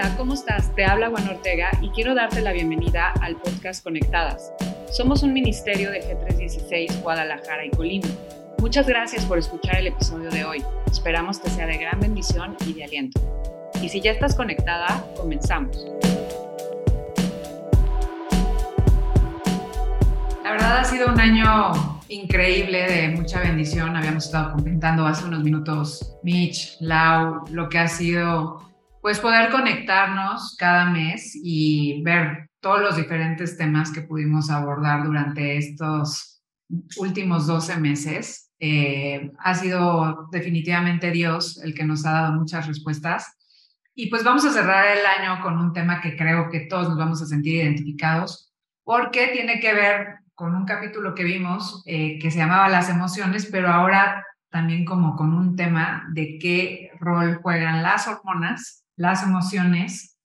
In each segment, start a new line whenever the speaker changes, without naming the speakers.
Hola, ¿cómo estás? Te habla Juan Ortega y quiero darte la bienvenida al podcast Conectadas. Somos un ministerio de G316 Guadalajara y Colima. Muchas gracias por escuchar el episodio de hoy. Esperamos que sea de gran bendición y de aliento. Y si ya estás conectada, comenzamos. La verdad ha sido un año increíble de mucha bendición. Habíamos estado comentando hace unos minutos Mitch, Lau, lo que ha sido pues poder conectarnos cada mes y ver todos los diferentes temas que pudimos abordar durante estos últimos 12 meses. Eh, ha sido definitivamente Dios el que nos ha dado muchas respuestas. Y pues vamos a cerrar el año con un tema que creo que todos nos vamos a sentir identificados, porque tiene que ver con un capítulo que vimos eh, que se llamaba Las emociones, pero ahora también como con un tema de qué rol juegan las hormonas las emociones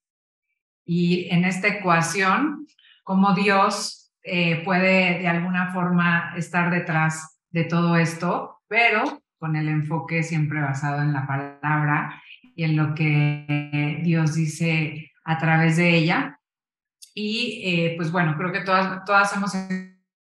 y en esta ecuación, cómo Dios eh, puede de alguna forma estar detrás de todo esto, pero con el enfoque siempre basado en la palabra y en lo que Dios dice a través de ella. Y eh, pues bueno, creo que todas, todas hemos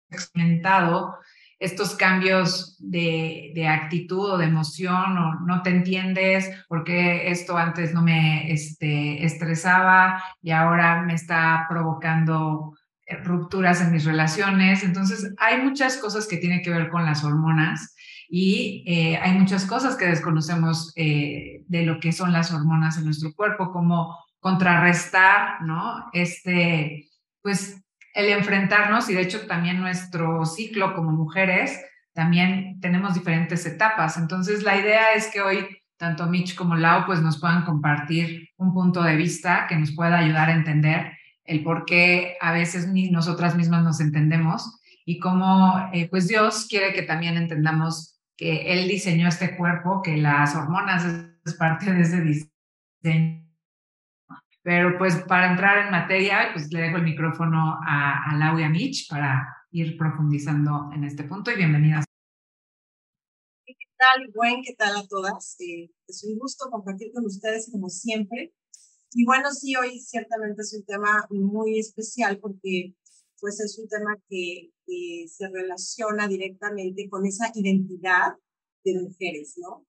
experimentado estos cambios de, de, actitud o de emoción o no te entiendes porque esto antes no me este, estresaba y ahora me está provocando eh, rupturas en mis relaciones. Entonces, hay muchas cosas que tienen que ver con las hormonas y eh, hay muchas cosas que desconocemos eh, de lo que son las hormonas en nuestro cuerpo, como contrarrestar, ¿no? Este, pues el enfrentarnos y de hecho también nuestro ciclo como mujeres, también tenemos diferentes etapas. Entonces la idea es que hoy tanto Mitch como Lau pues nos puedan compartir un punto de vista que nos pueda ayudar a entender el por qué a veces nosotras mismas nos entendemos y cómo eh, pues Dios quiere que también entendamos que Él diseñó este cuerpo, que las hormonas es parte de ese diseño pero pues para entrar en materia, pues le dejo el micrófono a, a Lau y a Mitch para ir profundizando en este punto y bienvenidas.
¿Qué tal, Buen? ¿Qué tal a todas? Eh, es un gusto compartir con ustedes como siempre. Y bueno, sí, hoy ciertamente es un tema muy especial porque pues es un tema que, que se relaciona directamente con esa identidad de mujeres, ¿no?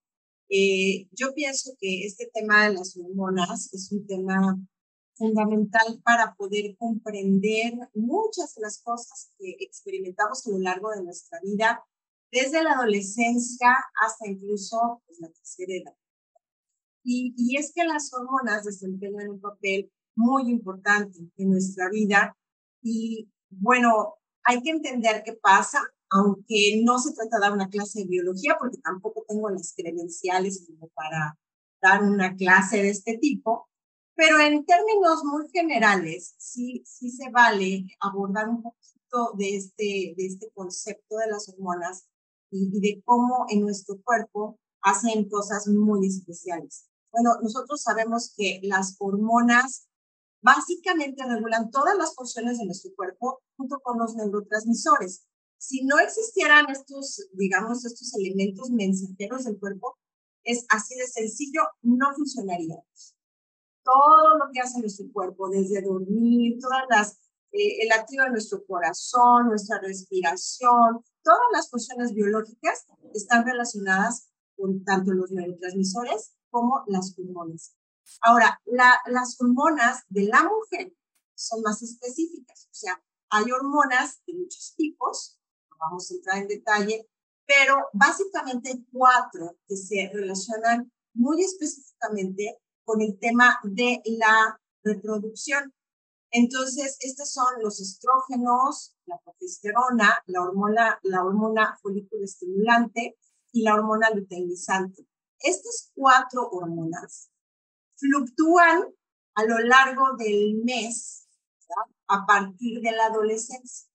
Eh, yo pienso que este tema de las hormonas es un tema fundamental para poder comprender muchas de las cosas que experimentamos a lo largo de nuestra vida, desde la adolescencia hasta incluso pues, la tercera edad. Y, y es que las hormonas desempeñan un papel muy importante en nuestra vida y bueno, hay que entender qué pasa aunque no se trata de dar una clase de biología, porque tampoco tengo las credenciales como para dar una clase de este tipo, pero en términos muy generales, sí, sí se vale abordar un poquito de este, de este concepto de las hormonas y, y de cómo en nuestro cuerpo hacen cosas muy especiales. Bueno, nosotros sabemos que las hormonas básicamente regulan todas las funciones de nuestro cuerpo junto con los neurotransmisores. Si no existieran estos, digamos, estos elementos mensajeros del cuerpo, es así de sencillo, no funcionaría. Todo lo que hace nuestro cuerpo, desde dormir, todas las, eh, el activo de nuestro corazón, nuestra respiración, todas las funciones biológicas están relacionadas con tanto los neurotransmisores como las hormonas. Ahora, la, las hormonas de la mujer son más específicas, o sea, hay hormonas de muchos tipos, vamos a entrar en detalle, pero básicamente hay cuatro que se relacionan muy específicamente con el tema de la reproducción. Entonces, estos son los estrógenos, la progesterona, la hormona, la hormona folículo estimulante y la hormona luteinizante. Estas cuatro hormonas fluctúan a lo largo del mes a partir de la adolescencia.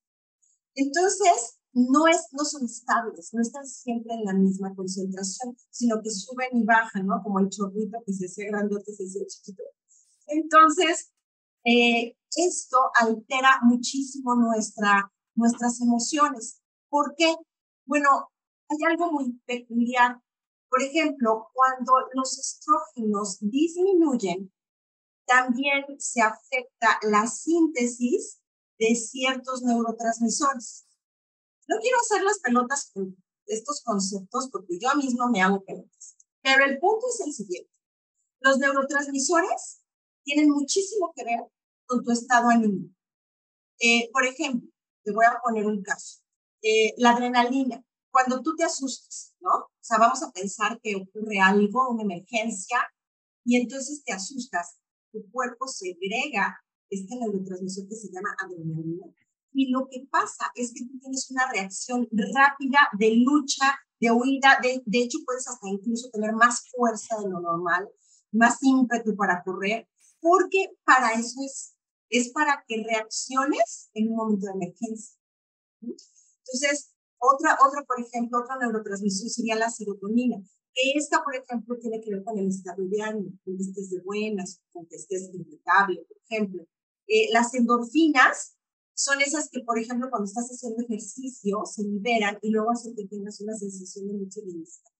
Entonces, no, es, no son estables, no están siempre en la misma concentración, sino que suben y bajan, ¿no? Como el chorrito que se hace grandote, se hace chiquito. Entonces, eh, esto altera muchísimo nuestra, nuestras emociones. ¿Por qué? Bueno, hay algo muy peculiar. Por ejemplo, cuando los estrógenos disminuyen, también se afecta la síntesis de ciertos neurotransmisores. No quiero hacer las pelotas con estos conceptos porque yo mismo me hago pelotas, pero el punto es el siguiente. Los neurotransmisores tienen muchísimo que ver con tu estado anímico. Eh, por ejemplo, te voy a poner un caso. Eh, la adrenalina, cuando tú te asustas, ¿no? O sea, vamos a pensar que ocurre algo, una emergencia, y entonces te asustas. Tu cuerpo segrega este neurotransmisor que se llama adrenalina. Y lo que pasa es que tú tienes una reacción rápida de lucha, de huida. De, de hecho, puedes hasta incluso tener más fuerza de lo normal, más ímpetu para correr, porque para eso es, es para que reacciones en un momento de emergencia. Entonces, otra, otra, por ejemplo, otra neurotransmisión sería la serotonina. Esta, por ejemplo, tiene que ver con el estado de ánimo, con que estés de buenas, con que estés irritable, por ejemplo. Eh, las endorfinas son esas que, por ejemplo, cuando estás haciendo ejercicio, se liberan y luego hacen que tengas una sensación de mucho bienestar.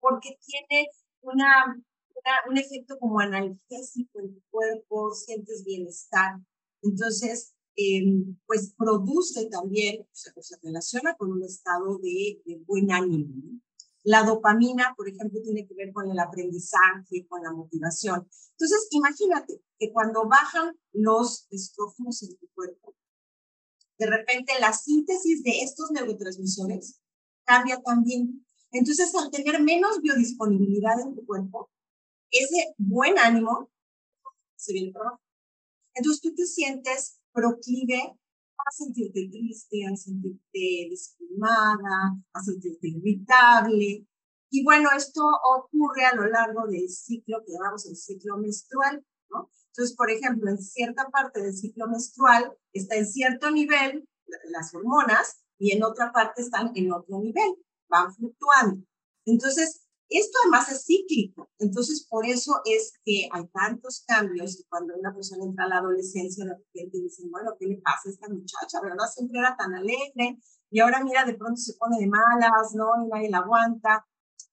Porque tiene una, una, un efecto como analgésico en tu cuerpo, sientes bienestar. Entonces, Em, pues produce también, o sea, se relaciona con un estado de, buen ánimo. La dopamina, por ejemplo, tiene que ver con el aprendizaje, con la motivación. Entonces, imagínate que cuando bajan los estrógenos en tu cuerpo, de repente la síntesis de estos neurotransmisores cambia también. Entonces, al tener menos biodisponibilidad en tu cuerpo, ese buen ánimo se viene abajo. Entonces, tú te sientes proclive a sentirte triste, a sentirte desesperada, a sentirte irritable. Y bueno, esto ocurre a lo largo del ciclo que llamamos el ciclo menstrual, ¿no? Entonces, por ejemplo, en cierta parte del ciclo menstrual está en cierto nivel las hormonas y en otra parte están en otro nivel, van fluctuando. Entonces, esto además es cíclico, entonces por eso es que hay tantos cambios y cuando una persona entra a la adolescencia, de repente dicen, bueno, ¿qué le pasa a esta muchacha? ¿Verdad? Siempre era tan alegre y ahora mira, de pronto se pone de malas, ¿no? Y nadie la aguanta.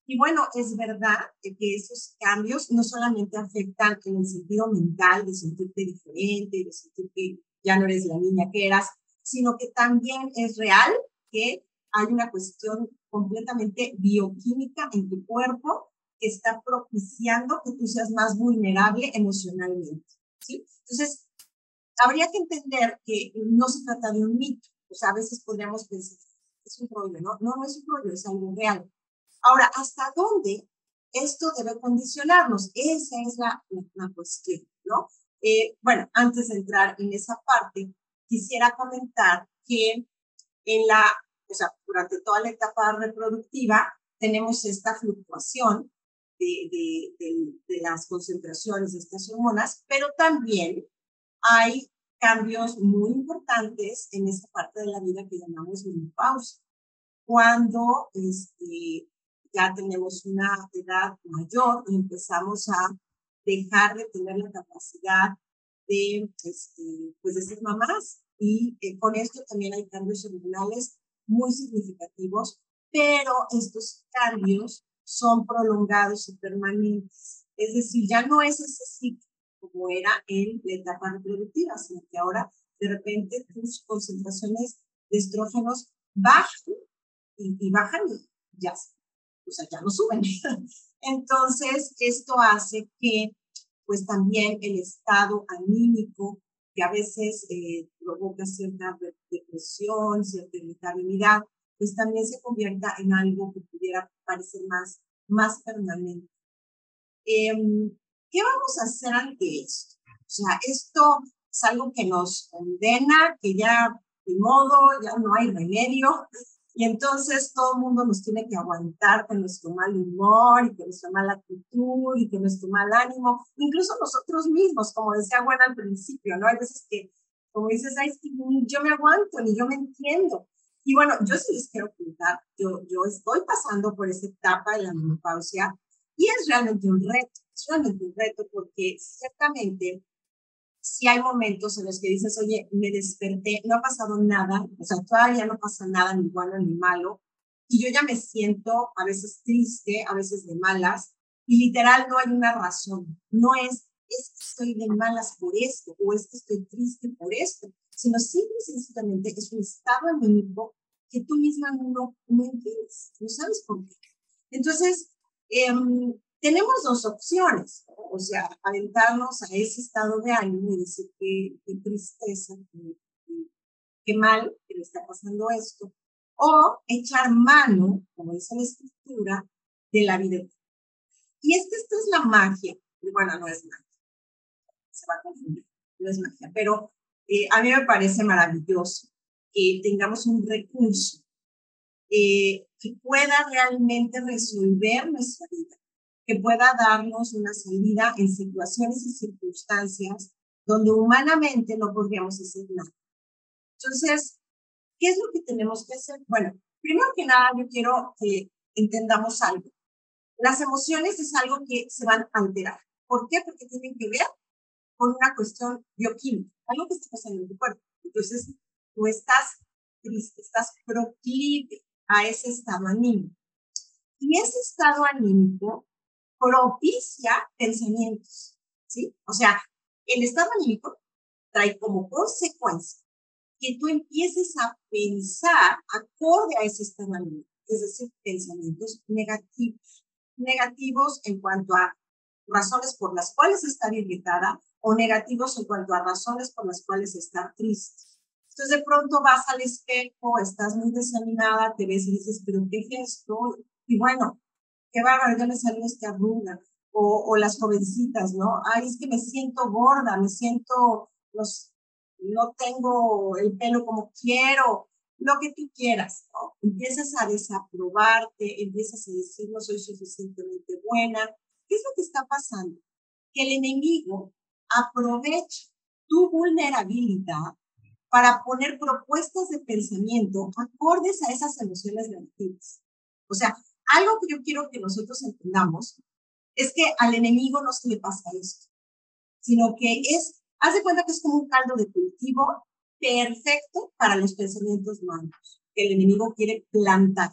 Y bueno, es verdad que esos cambios no solamente afectan en el sentido mental, de sentirte diferente, de sentir que ya no eres la niña que eras, sino que también es real que hay una cuestión completamente bioquímica en tu cuerpo que está propiciando que tú seas más vulnerable emocionalmente. ¿sí? Entonces, habría que entender que no se trata de un mito. O sea, a veces podríamos pensar, es un rollo, ¿no? No, no es un rollo, es algo real. Ahora, ¿hasta dónde esto debe condicionarnos? Esa es la, la cuestión, ¿no? Eh, bueno, antes de entrar en esa parte, quisiera comentar que en la o sea, durante toda la etapa reproductiva tenemos esta fluctuación de, de, de, las concentraciones de estas hormonas, pero también hay cambios muy importantes en esta parte de la vida que llamamos menopausia. Cuando este, ya tenemos una edad mayor y empezamos a dejar de tener la capacidad de, este, pues de ser mamás. Y eh, con esto también hay cambios hormonales muy significativos, pero estos cambios son prolongados y permanentes. Es decir, ya no es ese ciclo como era en la etapa reproductiva, sino que ahora de repente tus concentraciones de estrógenos bajan y, bajan y ya, o sea, ya no suben. Entonces, esto hace que pues también el estado anímico que a veces eh, provoca cierta depresión, cierta irritabilidad, pues también se convierta en algo que pudiera parecer más, más permanente. Em, ¿Qué vamos a hacer ante esto? O sea, esto es algo que nos condena, que ya de modo, ya no hay remedio, y entonces todo el mundo nos tiene que aguantar con nuestro mal humor y con nuestra mala actitud y con nuestro mal ánimo, incluso nosotros mismos, como decía Juan al principio, ¿no? Hay veces que, como dices, Ay, ni yo me aguanto, ni yo me entiendo. Y bueno, yo sí les quiero contar, yo, yo estoy pasando por esa etapa de la menopausia y es realmente un reto, es realmente un reto porque ciertamente si hay momentos en los que dices, oye, me desperté, no ha pasado nada, o sea, todavía no pasa nada ni bueno ni malo, y yo ya me siento a veces triste, a veces de malas, Y literal no hay una razón. No es, es que estoy de malas por esto o es que estoy triste por esto, sino simple y sencillamente es un estado anímico que tú misma no, no entiendes, no sabes por qué. Entonces, em, tenemos dos opciones, o sea, aventarnos a ese estado de ánimo y decir qué, tristeza, qué, mal que le está pasando esto, o echar mano, como dice la escritura, de la vida. Y es que esta es la magia, bueno, no es magia, se va a confundir, no es magia, pero eh, a mí me parece maravilloso que tengamos un recurso eh, que pueda realmente resolver nuestra vida que pueda darnos una salida en situaciones y circunstancias donde humanamente no podríamos hacer nada. Entonces, ¿qué es lo que tenemos que hacer? Bueno, primero que nada, yo quiero que entendamos algo. Las emociones es algo que se van a alterar. ¿Por qué? Porque tienen que ver con una cuestión bioquímica, algo que está pasando en tu cuerpo. Entonces, tú estás triste, estás proclive a ese estado anímico. Y ese estado anímico propicia pensamientos, ¿sí? O sea, el estado anímico trae como consecuencia que tú empieces a pensar acorde a ese estado anímico, es decir, pensamientos negativos, negativos en cuanto a razones por las cuales estar irritada o negativos en cuanto a razones por las cuales estar triste. Entonces de pronto vas al espejo, estás muy desanimada, te ves y dices, pero ¿qué gesto? Y bueno, qué bárbaro, ya me salió esta arruga. O, o, las jovencitas, ¿no? Ay, es que me siento gorda, me siento, los, no tengo el pelo como quiero, lo que tú quieras, ¿no? Empiezas a desaprobarte, empiezas a decir no soy suficientemente buena. ¿Qué es lo que está pasando? Que el enemigo aprovecha tu vulnerabilidad para poner propuestas de pensamiento acordes a esas emociones negativas. O sea, algo que yo quiero que nosotros entendamos es que al enemigo no se le pasa esto, sino que es, haz de cuenta que es como un caldo de cultivo perfecto para los pensamientos malos, que el enemigo quiere plantar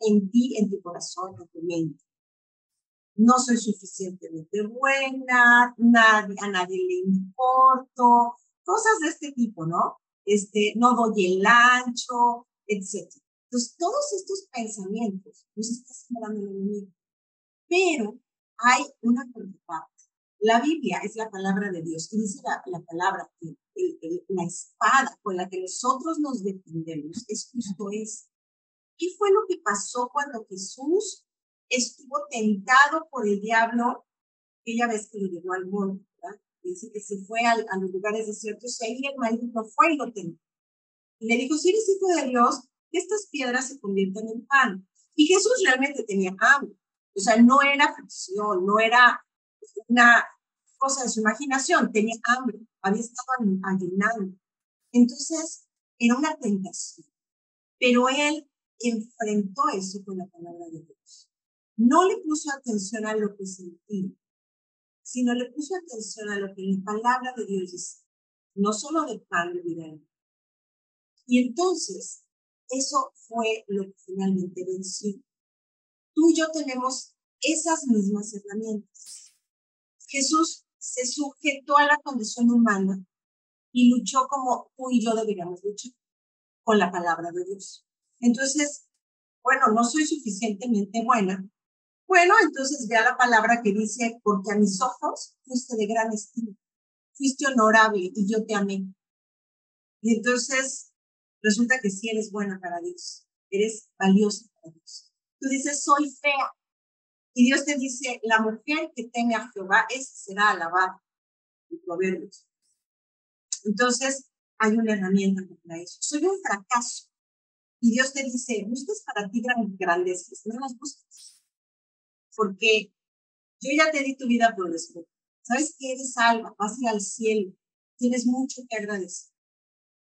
en ti, en tu corazón, en tu mente. No soy suficientemente buena, a nadie le importo, cosas de este tipo, ¿no? Este, no doy el ancho, etcétera. Entonces, todos estos pensamientos los está sembrando el enemigo. Pero hay una contraparte. La Biblia es la palabra de Dios y dice la, palabra que la espada con la que nosotros nos defendemos es justo eso. ¿Qué fue lo que pasó cuando Jesús estuvo tentado por el diablo? Aquella vez que lo llevó al monte, ¿verdad? Dice que se fue a, los lugares desiertos y ahí el maligno fue y lo tentó. Y le dijo, si eres hijo de Dios, que estas piedras se conviertan en pan. Y Jesús realmente tenía hambre. O sea, no era ficción, no era una cosa de su imaginación, tenía hambre, había estado ayunando. Entonces, era una tentación. Pero él enfrentó eso con la palabra de Dios. No le puso atención a lo que sentía, sino le puso atención a lo que la palabra de Dios dice. No solo de pan vida. Y entonces, eso fue lo que finalmente venció. Tú y yo tenemos esas mismas herramientas. Jesús se sujetó a la condición humana y luchó como tú y yo deberíamos luchar, con la palabra de Dios. Entonces, bueno, no soy suficientemente buena. Bueno, entonces vea la palabra que dice, porque a mis ojos fuiste de gran estima, fuiste honorable y yo te amé. Y entonces Resulta que sí eres buena para Dios, eres valiosa para Dios. Tú dices, soy fea. Y Dios te dice, la mujer que teme a Jehová, esa será alabada. En Proverbios. Entonces, hay una herramienta para eso. Soy un fracaso. Y Dios te dice, buscas para ti gran grandezas, no las busques. Porque yo ya te di tu vida por después. Sabes que eres salva, vas a ir al cielo, tienes mucho que agradecer.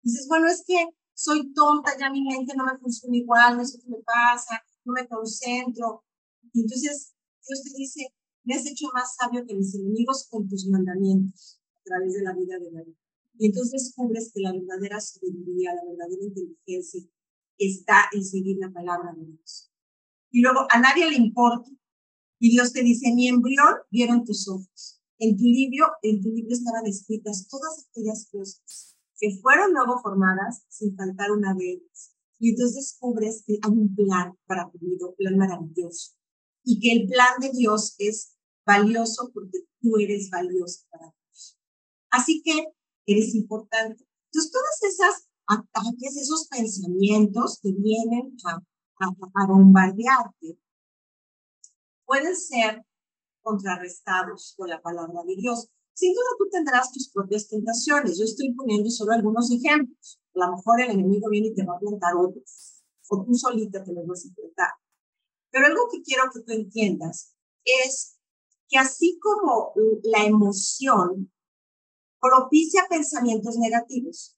Dices, bueno, es que soy tonta, ya mi mente no me funciona igual, no sé qué me pasa, no me concentro. Entonces Dios te dice, me has hecho más sabio que mis enemigos con tus mandamientos a través de la vida de la vida. Y entonces descubres que la verdadera sabiduría, la verdadera inteligencia está en seguir la palabra de Dios. Y luego a nadie le importa Y Dios te dice, mi embrión vieron tus ojos. En tu libro, en tu libro estaban escritas todas aquellas cosas que fueron luego formadas sin faltar una de ellas. Y entonces descubres que hay un plan para tu vida, un plan maravilloso. Y que el plan de Dios es valioso porque tú eres valioso para Dios. Así que eres importante. Entonces, todas esas ataques, esos pensamientos que vienen a, a bombardearte, pueden ser contrarrestados con la palabra de Dios. Sin duda tú tendrás tus propias tentaciones. Yo estoy poniendo solo algunos ejemplos. A lo mejor el enemigo viene y te va a plantar otros, o tú solita te los vas a plantar. Pero algo que quiero que tú entiendas es que así como la emoción propicia pensamientos negativos,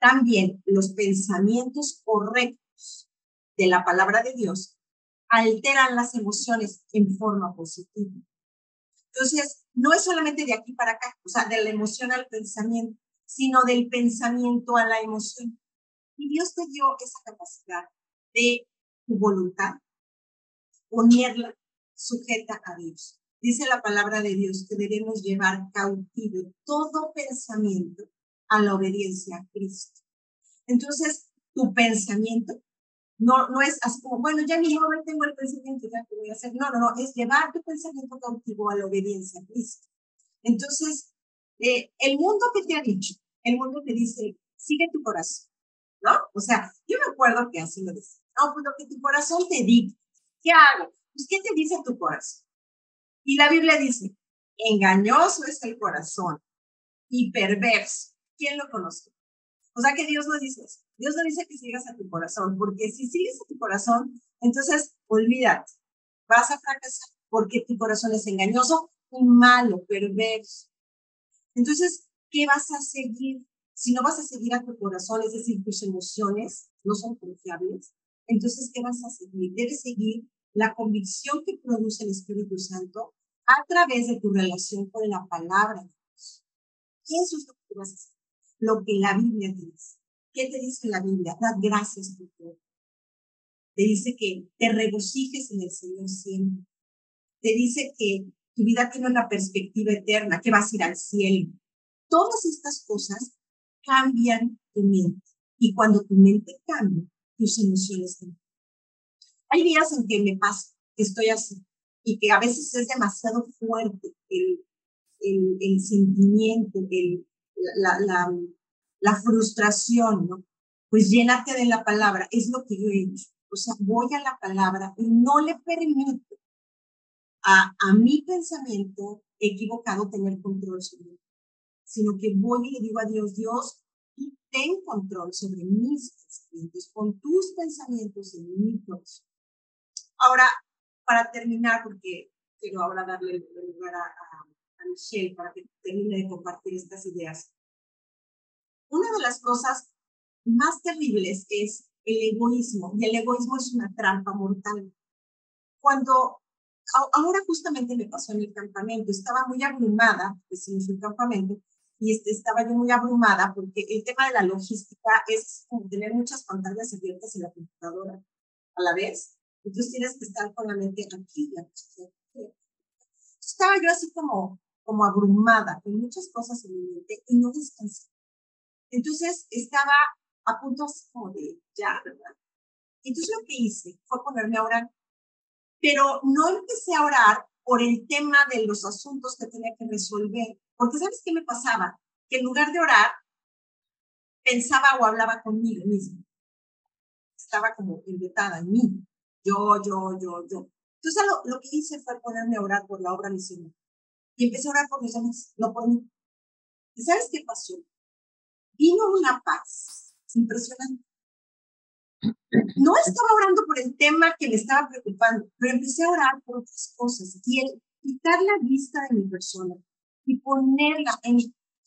también los pensamientos correctos de la palabra de Dios alteran las emociones en forma positiva. Entonces, no es solamente de aquí para acá, o sea, de la emoción al pensamiento, sino del pensamiento a la emoción. Y Dios te dio esa capacidad de tu voluntad, ponerla sujeta a Dios. Dice la palabra de Dios que debemos llevar cautivo todo pensamiento a la obediencia a Cristo. Entonces, tu pensamiento no, no es así como, bueno, ya ni joven tengo el pensamiento, ya que voy a hacer. No, no, no, es llevar tu pensamiento cautivo a la obediencia a Cristo. Entonces, eh, el mundo que te ha dicho, el mundo te dice, sigue tu corazón, ¿no? O sea, yo me acuerdo que así lo decía, no, pues lo que tu corazón te dice, ¿qué hago? Pues, ¿qué te dice tu corazón? Y la Biblia dice, engañoso es el corazón y perverso. ¿Quién lo conoce? O sea que Dios no dice eso. Dios no dice que sigas a tu corazón, porque si sigues a tu corazón, entonces olvídate, vas a fracasar, porque tu corazón es engañoso y malo, perverso. Entonces, ¿qué vas a seguir? Si no vas a seguir a tu corazón, es decir, tus emociones no son confiables, entonces, ¿qué vas a seguir? Debes seguir la convicción que produce el Espíritu Santo a través de tu relación con la palabra de Dios. Eso es lo que vas a hacer lo que la Biblia te dice. ¿Qué te dice la Biblia? Da gracias por todo. Te dice que te regocijes en el Señor siempre. Te dice que tu vida tiene una perspectiva eterna, que vas a ir al cielo. Todas estas cosas cambian tu mente. Y cuando tu mente cambia, tus emociones cambian. Hay días en que me pasa que estoy así y que a veces es demasiado fuerte el, el, sentimiento, el, la, la frustración, ¿no? Pues llénate de la palabra, es lo que yo he hecho. O sea, voy a la palabra y no le permito a, a mi pensamiento equivocado tener control sobre mí, sino que voy y le digo a Dios, Dios, ten control sobre mis pensamientos, con tus pensamientos en mi próximo. Ahora, para terminar, porque quiero ahora darle lugar a, a, a Michelle para que termine de compartir estas ideas. Una de las cosas más terribles es el egoísmo, y el egoísmo es una trampa mortal. Cuando, ahora justamente me pasó en el campamento, estaba muy abrumada, pues en un campamento, y este, estaba yo muy abrumada porque el tema de la logística es como tener muchas pantallas abiertas en la computadora a la vez. Entonces tienes que estar con la mente aquí y aquí. Estaba yo así como, como abrumada con muchas cosas en mi mente y no descansé. Entonces estaba a punto como de ya, ¿verdad? Entonces lo que hice fue ponerme a orar, pero no empecé a orar por el tema de los asuntos que tenía que resolver, porque ¿sabes qué me pasaba? Que en lugar de orar, pensaba o hablaba conmigo mismo. Estaba como invitada en mí. Yo, yo, yo, yo. Entonces lo, lo, que hice fue ponerme a orar por la obra misionera. Y empecé a orar por los demás, no por mí. ¿Y sabes qué pasó? Vino una paz impresionante. No estaba orando por el tema que me estaba preocupando, pero empecé a orar por otras cosas y el quitar la vista de mi persona y ponerla en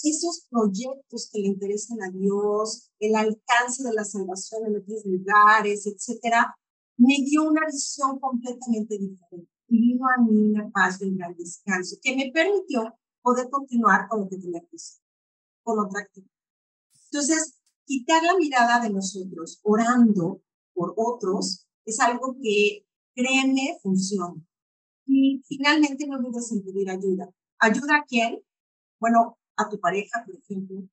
esos proyectos que le interesan a Dios, el alcance de la salvación en otros lugares, etcétera, me dio una visión completamente diferente y vino a mí una paz y un gran descanso que me permitió poder continuar con lo que tenía que hacer, con otra actividad. Entonces, quitar la mirada de nosotros orando por otros es algo que, créeme, funciona. Y finalmente no dudes en pedir ayuda. ¿Ayuda a quién? Bueno, a tu pareja, por ejemplo,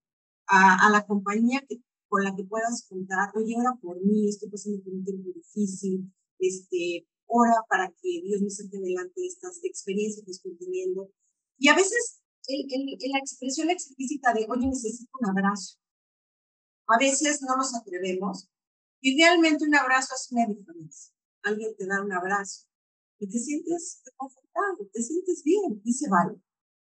a, a la compañía que, con la que puedas contar, oye, ora por mí, estoy pasando por un tiempo difícil, este, ora para que Dios me saque delante de estas experiencias que estoy teniendo. Y a veces el, el, la expresión explícita de, oye, necesito un abrazo. A veces no nos atrevemos. Y realmente un abrazo es una diferencia. Alguien te da un abrazo y te sientes confortable, te sientes bien y se vale.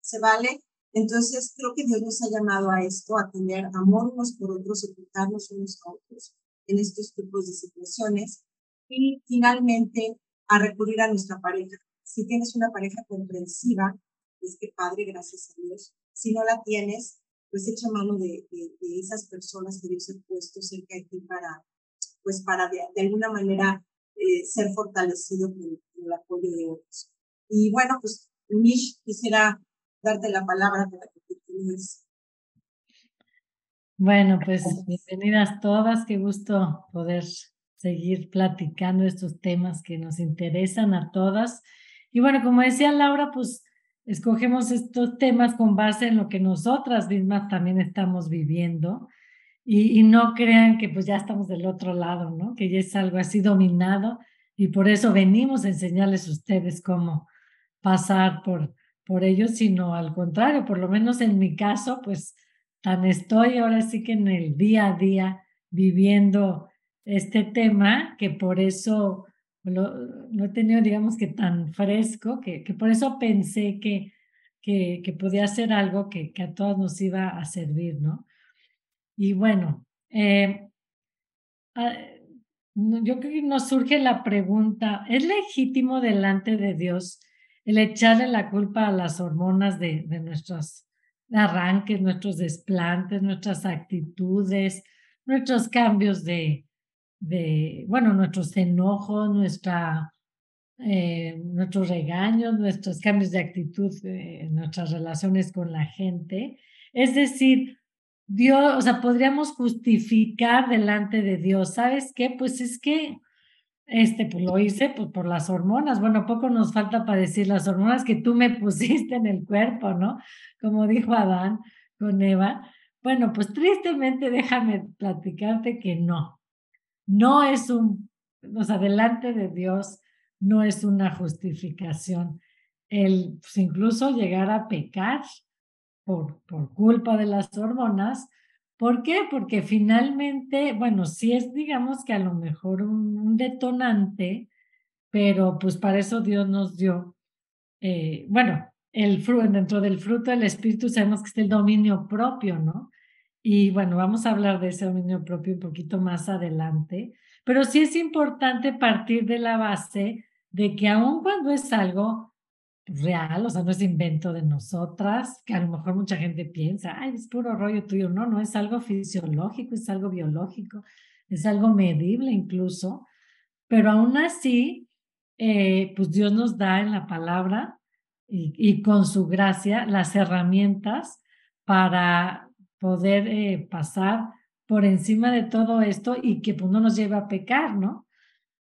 Se vale. Entonces creo que Dios nos ha llamado a esto, a tener amor unos por otros, ocultarnos unos a otros en estos tipos de situaciones y finalmente a recurrir a nuestra pareja. Si tienes una pareja comprensiva, es que padre, gracias a Dios. Si no la tienes, pues echa mano de, de, esas personas que Dios ha puesto cerca de ti para, pues para de, alguna manera eh, ser fortalecido con, el apoyo de otros. Y bueno, pues Mish, quisiera darte la palabra para que continúes.
Bueno, pues bienvenidas todas, qué gusto poder seguir platicando estos temas que nos interesan a todas. Y bueno, como decía Laura, pues escogemos estos temas con base en lo que nosotras mismas también estamos viviendo y, no crean que pues ya estamos del otro lado, ¿no? Que ya es algo así dominado y por eso venimos a enseñarles a ustedes cómo pasar por, por ello, sino al contrario, por lo menos en mi caso, pues tan estoy ahora sí que en el día a día viviendo este tema, que por eso lo, he tenido, digamos que tan fresco, que, que por eso pensé que, que, que podía ser algo que, que, a todos nos iba a servir, ¿no? Y bueno, eh, ah, yo creo que nos surge la pregunta, ¿es legítimo delante de Dios el echarle la culpa a las hormonas de, de nuestros arranques, nuestros desplantes, nuestras actitudes, nuestros cambios de, de, bueno, nuestros enojos, nuestra, eh, nuestros regaños, nuestros cambios de actitud eh, nuestras relaciones con la gente. Es decir, Dios, o sea, podríamos justificar delante de Dios, ¿sabes qué? Pues es que, este, pues lo hice pues, por las hormonas. Bueno, poco nos falta para decir las hormonas que tú me pusiste en el cuerpo, ¿no? Como dijo Adán con Eva. Bueno, pues tristemente déjame platicarte que no, no es un, o sea, delante de Dios no es una justificación. El pues, incluso llegar a pecar por, por culpa de las hormonas. ¿Por qué? Porque finalmente, bueno, sí es, digamos que a lo mejor un, detonante, pero pues para eso Dios nos dio, eh, bueno, el fruto, dentro del fruto del Espíritu sabemos que es el dominio propio, ¿no? Y bueno, vamos a hablar de ese dominio propio un poquito más adelante, pero sí es importante partir de la base de que aun cuando es algo real, o sea, no es invento de nosotras, que a lo mejor mucha gente piensa, ay, es puro rollo tuyo, no, no, es algo fisiológico, es algo biológico, es algo medible incluso, pero aún así, eh, pues Dios nos da en la palabra y, y con su gracia las herramientas para poder eh, pasar por encima de todo esto y que pues, no nos lleve a pecar, ¿no?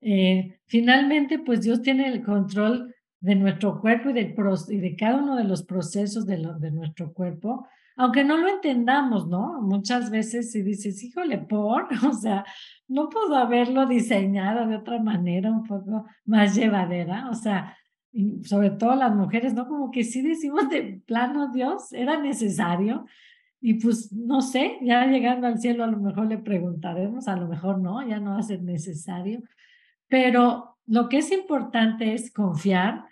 Eh, finalmente, pues Dios tiene el control de nuestro cuerpo y y de cada uno de los procesos de, de nuestro cuerpo, aunque no lo entendamos, ¿no? Muchas veces si dices, híjole, por, o sea, no pudo haberlo diseñado de otra manera, un poco más llevadera, o sea, sobre todo las mujeres, ¿no? Como que sí decimos de plano, Dios, era necesario. Y pues no sé, ya llegando al cielo a lo mejor le preguntaremos, a lo mejor no, ya no va a ser necesario. Pero lo que es importante es confiar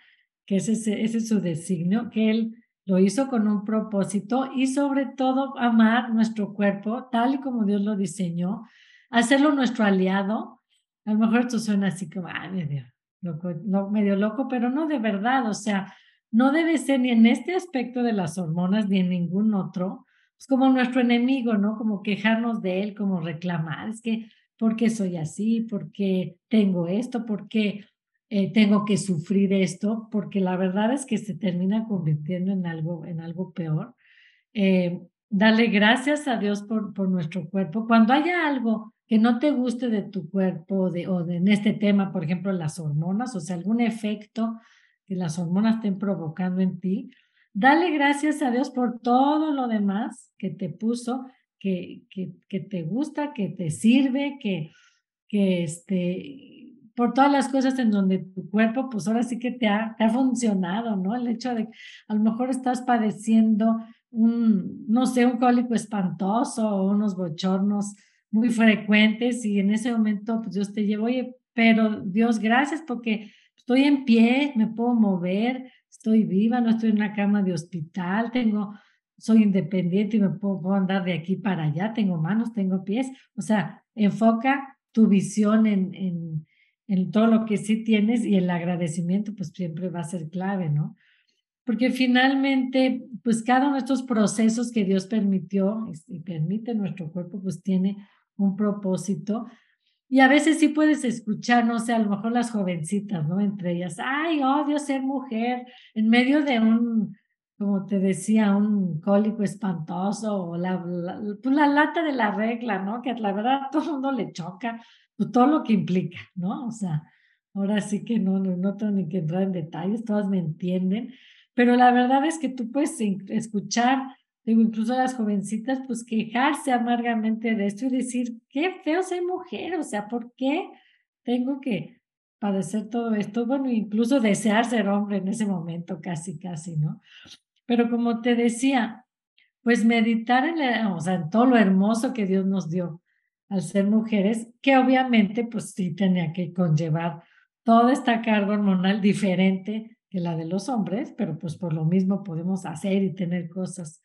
que ese, es su designio, que Él lo hizo con un propósito y sobre todo amar nuestro cuerpo tal y como Dios lo diseñó, hacerlo nuestro aliado. A lo mejor esto suena así como, ay, medio loco, medio loco, pero no de verdad, o sea, no debe ser ni en este aspecto de las hormonas ni en ningún otro, es como nuestro enemigo, ¿no? Como quejarnos de él, como reclamar, es que, ¿por qué soy así? ¿Por qué tengo esto? ¿Por qué eh, tengo que sufrir esto? Porque la verdad es que se termina convirtiendo en algo, en algo peor. Eh, dale gracias a Dios por, por nuestro cuerpo. Cuando haya algo que no te guste de tu cuerpo de, o de, en este tema, por ejemplo, las hormonas, o sea, algún efecto que las hormonas estén provocando en ti. Dale gracias a Dios por todo lo demás que te puso, que, que, que te gusta, que te sirve, que, que este, por todas las cosas en donde tu cuerpo, pues ahora sí que te ha, te ha funcionado, ¿no? El hecho de, a lo mejor estás padeciendo un, no sé, un cólico espantoso o unos bochornos muy frecuentes y en ese momento, pues Dios te lleva, oye, pero Dios, gracias porque estoy en pie, me puedo mover, estoy viva, no estoy en una cama de hospital, tengo, soy independiente y me puedo, andar de aquí para allá, tengo manos, tengo pies, o sea, enfoca tu visión en, en, en todo lo que sí tienes y el agradecimiento pues siempre va a ser clave, ¿no? Porque finalmente, pues cada uno de estos procesos que Dios permitió y permite nuestro cuerpo, pues tiene un propósito. Y a veces sí puedes escuchar, no sé, a lo mejor las jovencitas, ¿no? Entre ellas, ay, odio ser mujer, en medio de un, como te decía, un cólico espantoso, o la, pues la lata de la regla, ¿no? Que la verdad a todo el mundo le choca, pues todo lo que implica, ¿no? O sea, ahora sí que no, no, no tengo ni que entrar en detalles, todas me entienden, pero la verdad es que tú puedes escuchar, digo, incluso las jovencitas, pues quejarse amargamente de esto y decir, qué feo ser mujer, o sea, ¿por qué tengo que padecer todo esto? Bueno, incluso desear ser hombre en ese momento, casi, casi, ¿no? Pero como te decía, pues meditar en, o sea, en todo lo hermoso que Dios nos dio al ser mujeres, que obviamente pues sí tenía que conllevar toda esta carga hormonal diferente que la de los hombres, pero pues por lo mismo podemos hacer y tener cosas,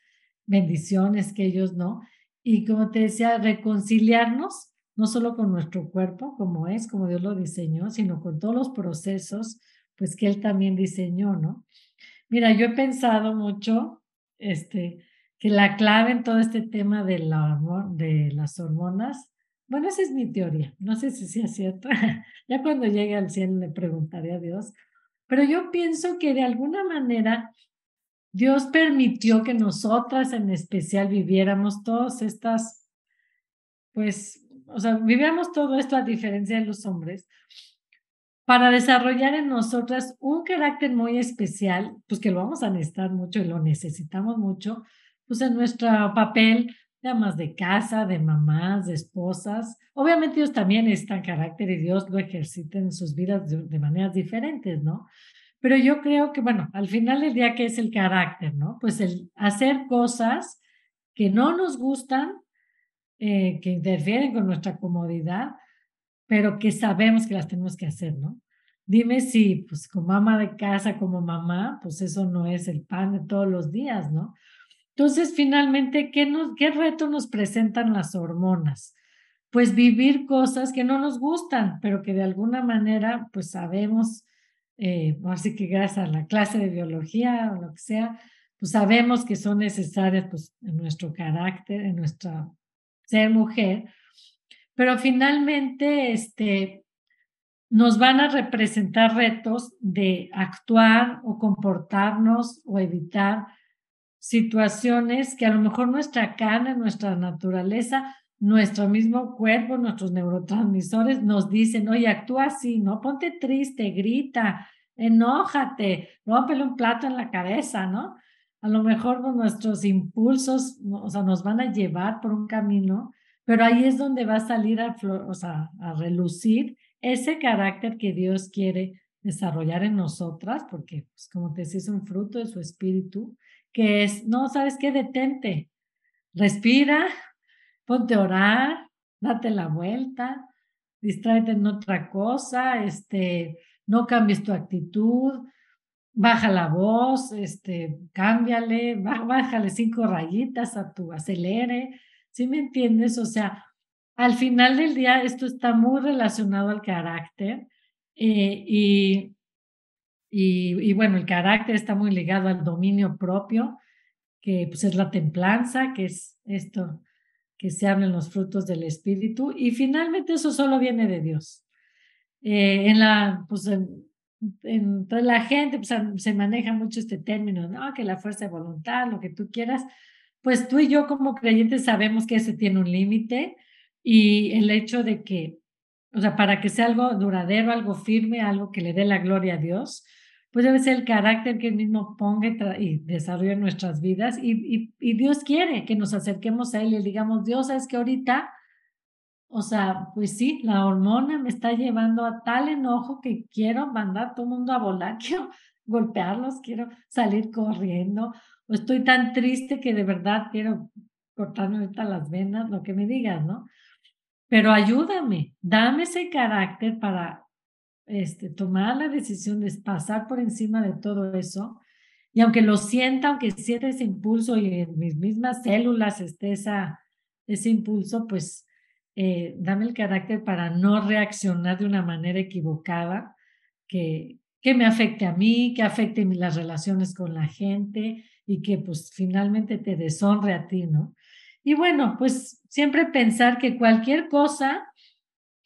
bendiciones que ellos no. Y como te decía, reconciliarnos no solo con nuestro cuerpo, como es, como Dios lo diseñó, sino con todos los procesos, pues que Él también diseñó, ¿no? Mira, yo he pensado mucho, este, que la clave en todo este tema de, la, de las hormonas, bueno, esa es mi teoría, no sé si sea cierto, ya cuando llegue al cielo le preguntaré a Dios, pero yo pienso que de alguna manera Dios permitió que nosotras en especial viviéramos todas estas, pues, o sea, vivíamos todo esto a diferencia de los hombres, para desarrollar en nosotras un carácter muy especial, pues que lo vamos a necesitar mucho y lo necesitamos mucho, pues en nuestro papel de amas de casa, de mamás, de esposas. Obviamente ellos también necesitan carácter y Dios lo ejercita en sus vidas de, maneras diferentes, ¿no? Pero yo creo que, bueno, al final del día, ¿qué es el carácter, no? Pues el hacer cosas que no nos gustan, eh, que interfieren con nuestra comodidad, pero que sabemos que las tenemos que hacer, ¿no? Dime si, pues como mamá de casa, como mamá, pues eso no es el pan de todos los días, ¿no? Entonces, finalmente, ¿qué, nos, qué reto nos presentan las hormonas? Pues vivir cosas que no nos gustan, pero que de alguna manera, pues sabemos, eh, así que gracias a la clase de biología o lo que sea, pues sabemos que son necesarias pues, en nuestro carácter, en nuestra ser mujer, pero finalmente este, nos van a representar retos de actuar o comportarnos o evitar situaciones que a lo mejor nuestra carne, nuestra naturaleza, nuestro mismo cuerpo, nuestros neurotransmisores nos dicen, oye, actúa así, no ponte triste, grita, enójate, rómpele un plato en la cabeza, ¿no? A lo mejor nuestros impulsos, o sea, nos van a llevar por un camino pero ahí es donde va a salir a, o sea, a relucir ese carácter que Dios quiere desarrollar en nosotras, porque, pues, como te decía, es un fruto de su espíritu, que es, no, ¿sabes qué? Detente, respira, ponte a orar, date la vuelta, distráete en otra cosa, este, no cambies tu actitud, baja la voz, este, cámbiale, bájale cinco rayitas a tu acelere, ¿Sí me entiendes? O sea, al final del día esto está muy relacionado al carácter eh, y, y, bueno, el carácter está muy ligado al dominio propio, que pues es la templanza, que es esto que se habla en los frutos del espíritu y finalmente eso solo viene de Dios. Eh, en la, pues entre la gente pues, se maneja mucho este término, ¿no? Que la fuerza de voluntad, lo que tú quieras, pues tú y yo como creyentes sabemos que ese tiene un límite y el hecho de que, o sea, para que sea algo duradero, algo firme, algo que le dé la gloria a Dios, pues debe ser el carácter que Él mismo ponga y, desarrolla en nuestras vidas. Y, Dios quiere que nos acerquemos a Él y digamos, Dios, es que ahorita, o sea, pues sí, la hormona me está llevando a tal enojo que quiero mandar a todo el mundo a volar, quiero golpearlos, quiero salir corriendo, o estoy tan triste que de verdad quiero cortarme ahorita las venas, lo que me digas, ¿no? Pero ayúdame, dame ese carácter para este, tomar la decisión de pasar por encima de todo eso. Y aunque lo sienta, aunque sienta ese impulso y en mis mismas células esté esa, ese impulso, pues eh, dame el carácter para no reaccionar de una manera equivocada, que, que me afecte a mí, que afecte las relaciones con la gente y que pues finalmente te deshonre a ti, ¿no? Y bueno, pues siempre pensar que cualquier cosa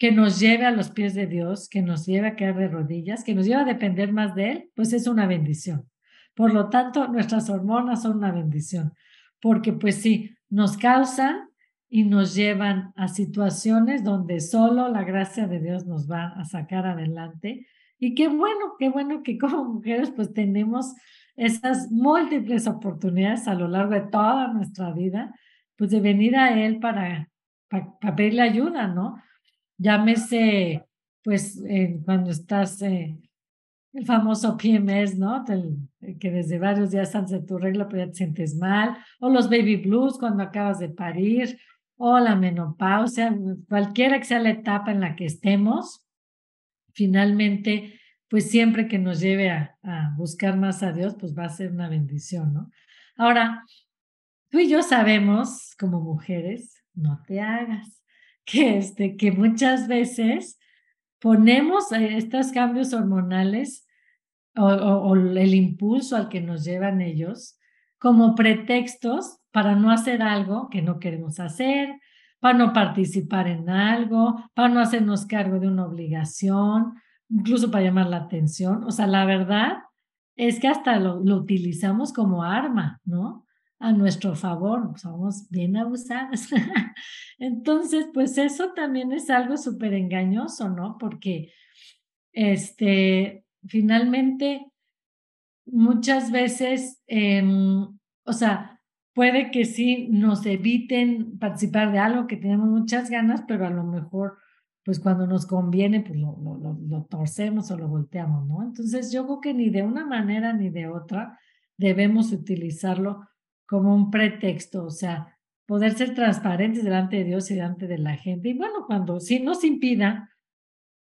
que nos lleve a los pies de Dios, que nos lleve a caer de rodillas, que nos lleve a depender más de Él, pues es una bendición. Por lo tanto, nuestras hormonas son una bendición, porque pues sí, nos causan y nos llevan a situaciones donde solo la gracia de Dios nos va a sacar adelante. Y qué bueno, qué bueno que como mujeres pues tenemos esas múltiples oportunidades a lo largo de toda nuestra vida, pues de venir a Él para, para pedirle ayuda, ¿no? Llámese, pues, cuando estás, eh, el famoso PMS, ¿no? que desde varios días antes de tu regla pues ya te sientes mal, o los baby blues cuando acabas de parir, o la menopausia, cualquiera que sea la etapa en la que estemos, finalmente, pues siempre que nos lleve a, a buscar más a Dios, pues va a ser una bendición, ¿no? Ahora, tú y yo sabemos como mujeres, no te hagas que, este, que muchas veces ponemos estos cambios hormonales o, el impulso al que nos llevan ellos como pretextos para no hacer algo que no queremos hacer, para no participar en algo, para no hacernos cargo de una obligación, incluso para llamar la atención. O sea, la verdad es que hasta lo, lo utilizamos como arma, ¿no? A nuestro favor, somos bien abusadas. Entonces, pues eso también es algo súper engañoso, ¿no? Porque, este, finalmente, muchas veces, em, o sea, puede que sí nos eviten participar de algo que tenemos muchas ganas, pero a lo mejor, pues cuando nos conviene, pues lo, lo, lo torcemos o lo volteamos, ¿no? Entonces, yo creo que ni de una manera ni de otra debemos utilizarlo como un pretexto, o sea, poder ser transparentes delante de Dios y delante de la gente. Y bueno, cuando si nos impida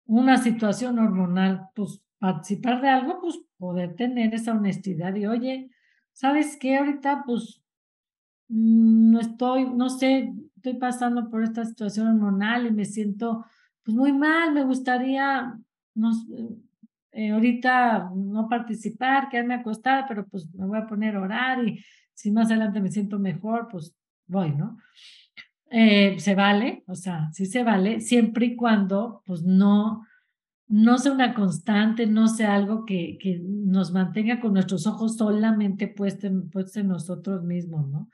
una situación hormonal, pues participar de algo, pues poder tener esa honestidad y, oye, ¿sabes qué? Ahorita, pues, mm, no estoy, no sé, estoy pasando por esta situación hormonal y me siento, pues, muy mal, me gustaría, no, eh, ahorita no participar, quedarme acostada, pero pues me voy a poner a orar y si más adelante me siento mejor, pues voy, ¿no? Eh, se vale, o sea, sí se vale, siempre y cuando, pues no, no sea una constante, no sea algo que, que nos mantenga con nuestros ojos solamente puestos en, puestos en nosotros mismos, ¿no?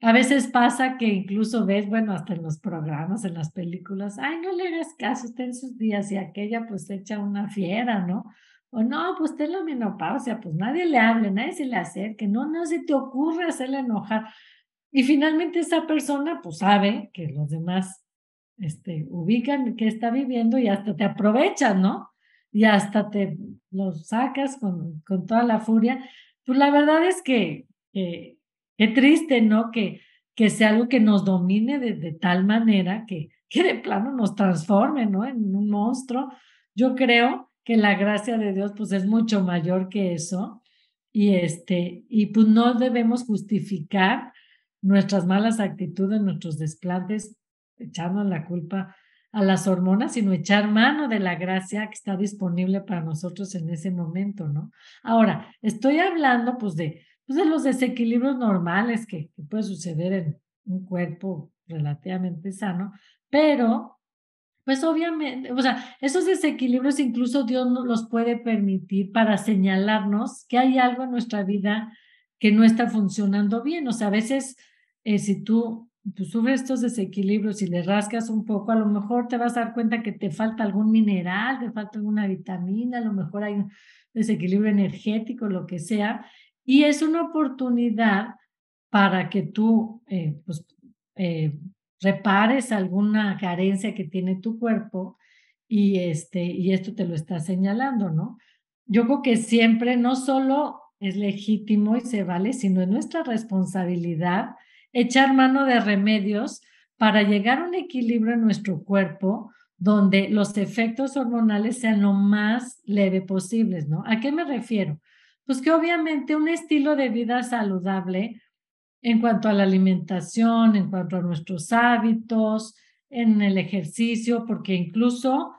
A veces pasa que incluso ves, bueno, hasta en los programas, en las películas, ay, no le hagas caso, usted en sus días y aquella pues echa una fiera, ¿no? O no, pues ten la menopausia, pues nadie le hable, nadie se le acerque, no, no se te ocurre hacerle enojar. Y finalmente esa persona pues sabe que los demás este, ubican que está viviendo y hasta te aprovechan, ¿no? Y hasta te los sacas con, con toda la furia. Pues la verdad es que, que qué triste, ¿no? Que, que sea algo que nos domine de, de tal manera que, que de plano nos transforme, ¿no? En un monstruo. Yo creo que la gracia de Dios pues es mucho mayor que eso y este y pues no debemos justificar nuestras malas actitudes, nuestros desplantes echando la culpa a las hormonas, sino echar mano de la gracia que está disponible para nosotros en ese momento, ¿no? Ahora, estoy hablando pues de, pues, de los desequilibrios normales que, que puede suceder en un cuerpo relativamente sano, pero pues obviamente, o sea, esos desequilibrios incluso Dios nos los puede permitir para señalarnos que hay algo en nuestra vida que no está funcionando bien. O sea, a veces eh, si tú, tú sufres estos desequilibrios y le rascas un poco, a lo mejor te vas a dar cuenta que te falta algún mineral, te falta alguna vitamina, a lo mejor hay desequilibrio energético, lo que sea, y es una oportunidad para que tú eh, pues, eh, repares alguna carencia que tiene tu cuerpo y, este, y esto te lo está señalando, ¿no? Yo creo que siempre no solo es legítimo y se vale, sino es nuestra responsabilidad echar mano de remedios para llegar a un equilibrio en nuestro cuerpo donde los efectos hormonales sean lo más leve posibles, ¿no? ¿A qué me refiero? Pues que obviamente un estilo de vida saludable en cuanto a la alimentación, en cuanto a nuestros hábitos, en el ejercicio, porque incluso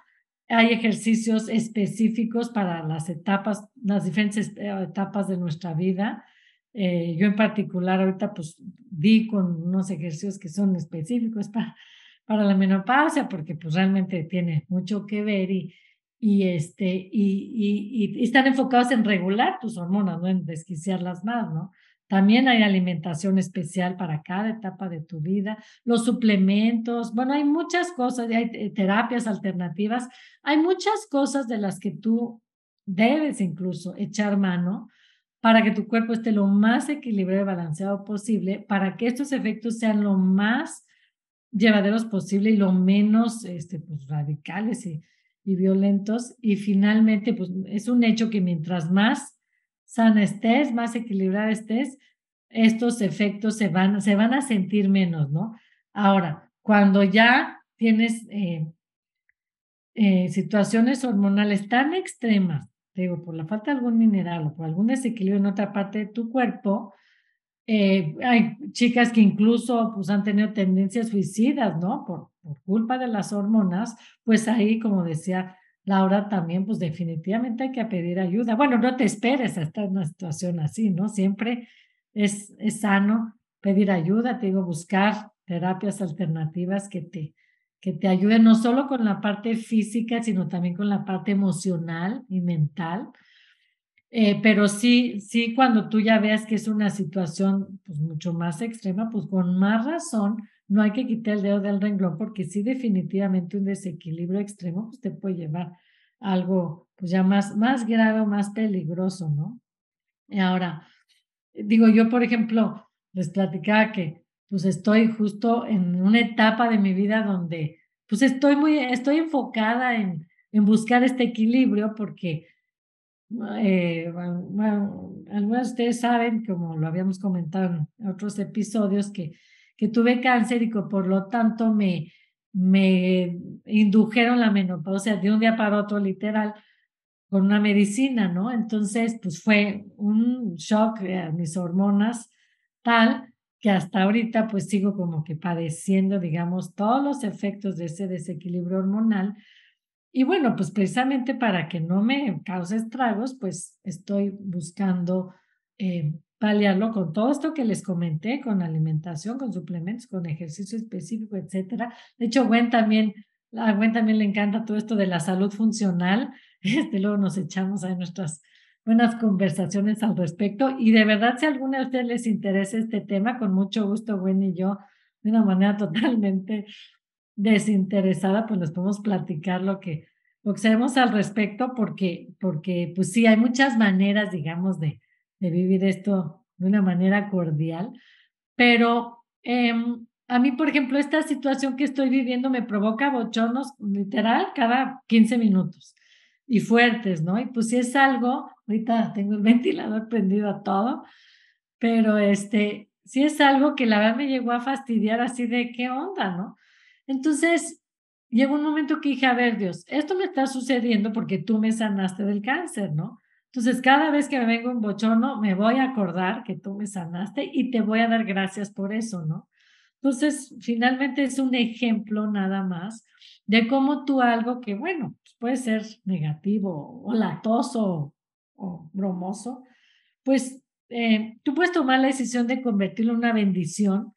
hay ejercicios específicos para las etapas, las diferentes eh, etapas de nuestra vida. Eh, yo en particular ahorita pues di con unos ejercicios que son específicos para, para la menopausia, porque pues realmente tiene mucho que ver y, y, este, y, y, están enfocados en regular tus hormonas, no en desquiciarlas más, ¿no? También hay alimentación especial para cada etapa de tu vida, los suplementos, bueno, hay muchas cosas, hay eh, terapias alternativas, hay muchas cosas de las que tú debes incluso echar mano para que tu cuerpo esté lo más equilibrado y balanceado posible, para que estos efectos sean lo más llevaderos posible y lo menos este, pues, radicales y, y violentos. Y finalmente, pues es un hecho que mientras más sana estés, más equilibrada estés, estos efectos se van, se van a sentir menos, ¿no? Ahora, cuando ya tienes eh, eh, situaciones hormonales tan extremas, digo, por la falta de algún mineral o por algún desequilibrio en otra parte de tu cuerpo, eh, hay chicas que incluso pues, han tenido tendencias suicidas, ¿no? Por, por culpa de las hormonas, pues ahí, como decía Laura, también, pues definitivamente hay que pedir ayuda. Bueno, no te esperes a estar en una situación así, ¿no? Siempre es, es sano pedir ayuda, te digo, buscar terapias alternativas que te, que te ayuden no solo con la parte física, sino también con la parte emocional y mental. Eh, pero sí, sí, cuando tú ya veas que es una situación pues, mucho más extrema, pues con más razón no hay que quitar el dedo del renglón porque sí definitivamente un desequilibrio extremo pues te puede llevar a algo pues ya más, más grave o más peligroso, ¿no? Y ahora, digo yo, por ejemplo, les platicaba que pues estoy justo en una etapa de mi vida donde pues estoy muy, estoy enfocada en, en buscar este equilibrio porque eh, algunos de ustedes saben, como lo habíamos comentado en otros episodios, que que tuve cáncer y que por lo tanto me, me indujeron la menopausia de un día para otro, literal, con una medicina, ¿no? Entonces, pues fue un shock a mis hormonas tal que hasta ahorita pues sigo como que padeciendo, digamos, todos los efectos de ese desequilibrio hormonal. Y bueno, pues precisamente para que no me cause estragos, pues estoy buscando eh, paliarlo con todo esto que les comenté, con alimentación, con suplementos, con ejercicio específico, etcétera. De hecho, Gwen también, a Gwen también le encanta todo esto de la salud funcional. Este, luego nos echamos a nuestras buenas conversaciones al respecto. Y de verdad, si alguna de ustedes les interesa este tema, con mucho gusto, Gwen y yo, de una manera totalmente desinteresada, pues les podemos platicar lo que, lo sabemos al respecto, porque, porque pues sí, hay muchas maneras, digamos, de, de vivir esto de una manera cordial, pero em, a mí, por ejemplo, esta situación que estoy viviendo me provoca bochonos literal cada 15 minutos y fuertes, ¿no? Y pues si es algo, ahorita tengo el ventilador prendido a todo, pero este, si es algo que la verdad me llegó a fastidiar así de qué onda, ¿no? Entonces, llegó un momento que dije, a ver, Dios, esto me está sucediendo porque tú me sanaste del cáncer, ¿no? Entonces, cada vez que me vengo un bochorno, me voy a acordar que tú me sanaste y te voy a dar gracias por eso, ¿no? Entonces, finalmente es un ejemplo nada más de cómo tú algo que, bueno, pues, puede ser negativo o latoso o bromoso, pues eh, tú puedes tomar la decisión de convertirlo en una bendición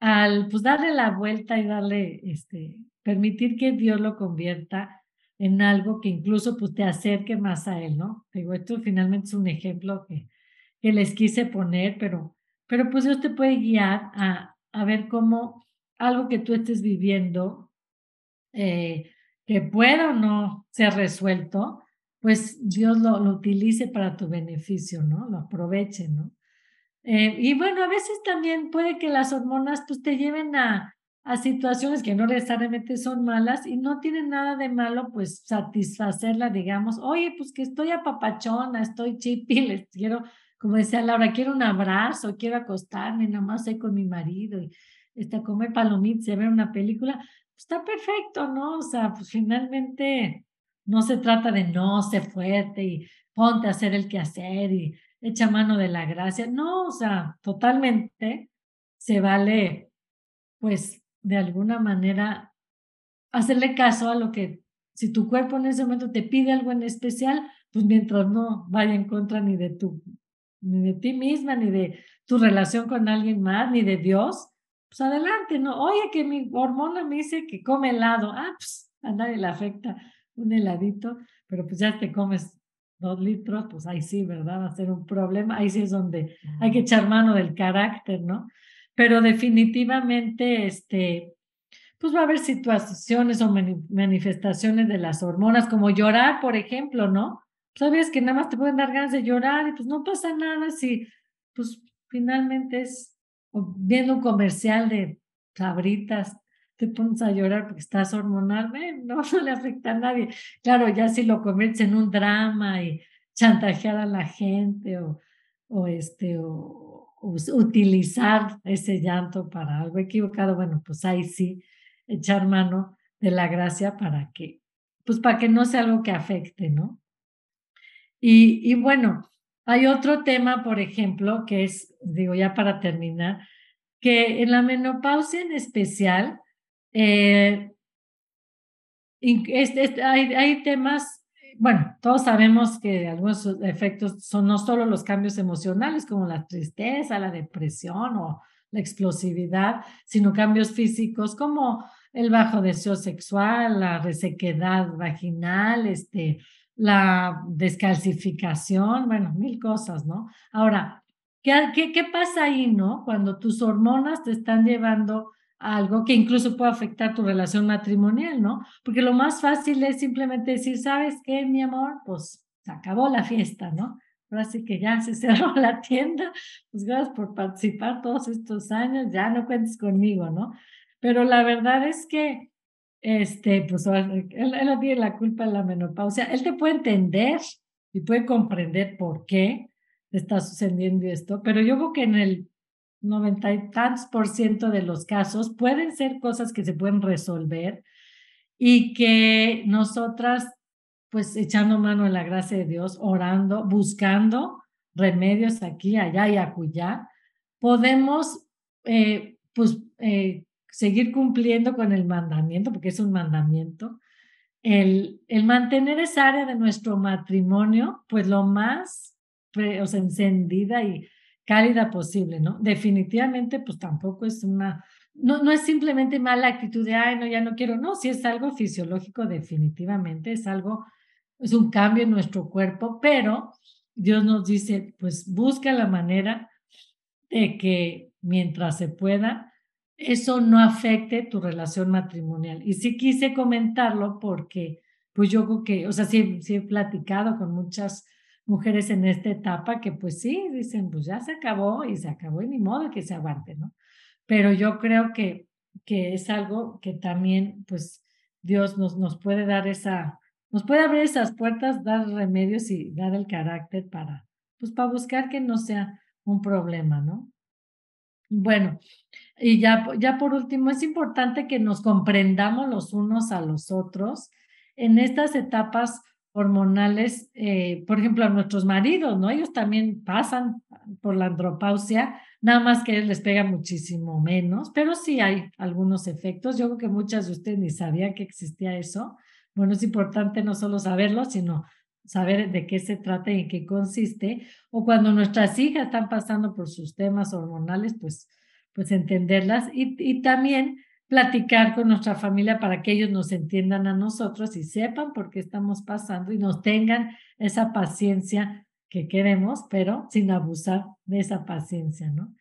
al pues darle la vuelta y darle, este, permitir que Dios lo convierta en algo que incluso pues te acerque más a él, ¿no? Digo, esto finalmente es un ejemplo que, que les quise poner, pero, pero pues Dios te puede guiar a, a ver cómo algo que tú estés viviendo, eh, que pueda o no ser resuelto, pues Dios lo, lo utilice para tu beneficio, ¿no? Lo aproveche, ¿no? Eh, y bueno, a veces también puede que las hormonas pues te lleven a, a situaciones que no necesariamente son malas y no tienen nada de malo pues satisfacerla, digamos, oye, pues que estoy apapachona, estoy chipi, les quiero, como decía Laura, quiero un abrazo, quiero acostarme, nada más estoy con mi marido y este, comer palomitas y ver una película, pues está perfecto, ¿no? O sea, pues finalmente no se trata de no, ser fuerte y ponte a hacer el quehacer y echa mano de la gracia. No, o sea, totalmente se vale, pues, de alguna manera hacerle caso a lo que, si tu cuerpo en ese momento te pide algo en especial, pues mientras no vaya en contra ni de tu, ni de ti misma, ni de tu relación con alguien más, ni de Dios, pues adelante, ¿no? Oye, que mi hormona me dice que come helado. Ah, pues a nadie le afecta un heladito, pero pues ya te comes dos litros, pues ahí sí, ¿verdad? Va a ser un problema. Ahí sí es donde hay que echar mano del carácter, ¿no? Pero definitivamente, este, pues va a haber situaciones o manifestaciones de las hormonas, como llorar, por ejemplo, ¿no? Sabes que nada más te pueden dar ganas de llorar y pues no pasa nada si, pues finalmente es viendo un comercial de sabritas, te pones a llorar porque estás hormonal, no, no le afecta a nadie. Claro, ya si lo conviertes en un drama y chantajear a la gente o, o este, o, utilizar ese llanto para algo equivocado, bueno, pues ahí sí, echar mano de la gracia para que, pues para que no sea algo que afecte, ¿no? Y, y bueno, hay otro tema, por ejemplo, que es, digo ya para terminar, que en la menopausia en especial, eh, hay, hay, temas, bueno, todos sabemos que algunos efectos son no solo los cambios emocionales como la tristeza, la depresión o la explosividad, sino cambios físicos como el bajo deseo sexual, la resequedad vaginal, este, la descalcificación, bueno, mil cosas, ¿no? Ahora, ¿qué, qué, qué pasa ahí, no? Cuando tus hormonas te están llevando algo que incluso puede afectar tu relación matrimonial, ¿no? Porque lo más fácil es simplemente decir, ¿sabes qué, mi amor? Pues se acabó la fiesta, ¿no? Ahora sí que ya se cerró la tienda, pues gracias por participar todos estos años, ya no cuentes conmigo, ¿no? Pero la verdad es que, este, pues él, él no tiene la culpa de la menopausia, él te puede entender y puede comprender por qué está sucediendo esto, pero yo creo que en el noventa y tantos por ciento de los casos pueden ser cosas que se pueden resolver y que nosotras, pues echando mano en la gracia de Dios, orando, buscando remedios aquí, allá y acullá, podemos eh, pues eh, seguir cumpliendo con el mandamiento, porque es un mandamiento, el, el mantener esa área de nuestro matrimonio, pues lo más sea, encendida y cálida posible, ¿no? Definitivamente, pues tampoco es una, no, no es simplemente mala actitud de, ay, no, ya no quiero, no, si es algo fisiológico, definitivamente es algo, es un cambio en nuestro cuerpo, pero Dios nos dice, pues busca la manera de que mientras se pueda, eso no afecte tu relación matrimonial. Y sí quise comentarlo porque, pues yo creo que, o sea, sí, sí he platicado con muchas mujeres en esta etapa que pues sí, dicen, pues ya se acabó y se acabó y ni modo que se aguante, ¿no? Pero yo creo que, que es algo que también pues Dios nos, nos puede dar esa, nos puede abrir esas puertas, dar remedios y dar el carácter para, pues para buscar que no sea un problema, ¿no? Bueno, y ya, ya por último, es importante que nos comprendamos los unos a los otros en estas etapas hormonales, eh, por ejemplo, a nuestros maridos, ¿no? Ellos también pasan por la andropausia, nada más que les pega muchísimo menos, pero sí hay algunos efectos. Yo creo que muchas de ustedes ni sabían que existía eso. Bueno, es importante no solo saberlo, sino saber de qué se trata y en qué consiste. O cuando nuestras hijas están pasando por sus temas hormonales, pues, pues entenderlas. Y, y también platicar con nuestra familia para que ellos nos entiendan a nosotros y sepan por qué estamos pasando y nos tengan esa paciencia que queremos, pero sin abusar de esa paciencia, ¿no?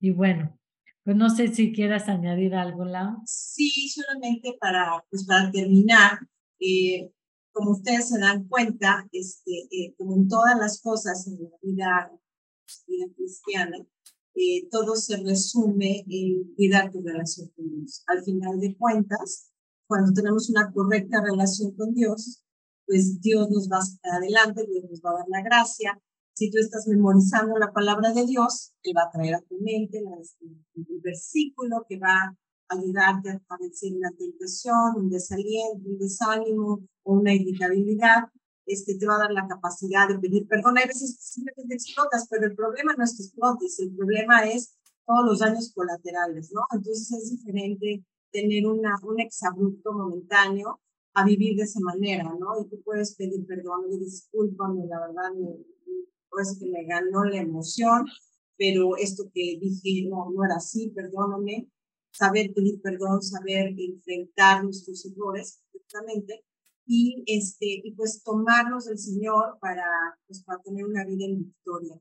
Y bueno, pues no sé si quieras añadir algo, Lau.
Sí, solamente para, pues para terminar, eh, como ustedes se dan cuenta, este, eh, como en todas las cosas en la vida, vida cristiana, eh, todo se resume en cuidar tu relación con Dios. Al final de cuentas, cuando tenemos una correcta relación con Dios, pues Dios nos va adelante, Dios nos va a dar la gracia. Si tú estás memorizando la palabra de Dios, Él va a traer a tu mente el versículo que va a ayudarte a vencer una tentación, un desaliento, un desánimo o una irritabilidad. Este, te va a dar la capacidad de pedir perdón. Hay veces simplemente explotas, pero el problema no es que explotes, el problema es todos los daños colaterales, ¿no? Entonces es diferente tener una, un exabrupto momentáneo a vivir de esa manera, ¿no? Y tú puedes pedir perdón y discúlpame, la verdad, me, pues que me ganó la emoción, pero esto que dije no, no era así, perdóname. Saber pedir perdón, saber enfrentar nuestros errores perfectamente y, este, y pues tomarnos del Señor para, pues, para tener una vida en victoria.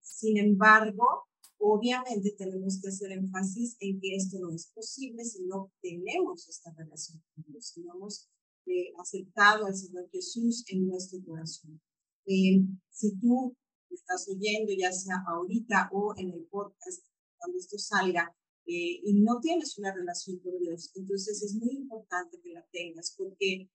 Sin embargo, obviamente tenemos que hacer énfasis en que esto no es posible si no tenemos esta relación con Dios, si no hemos eh, aceptado al Señor Jesús en nuestro corazón. Eh, si tú estás oyendo, ya sea ahorita o en el podcast, cuando esto salga, eh, y no tienes una relación con Dios, entonces es muy importante que la tengas, porque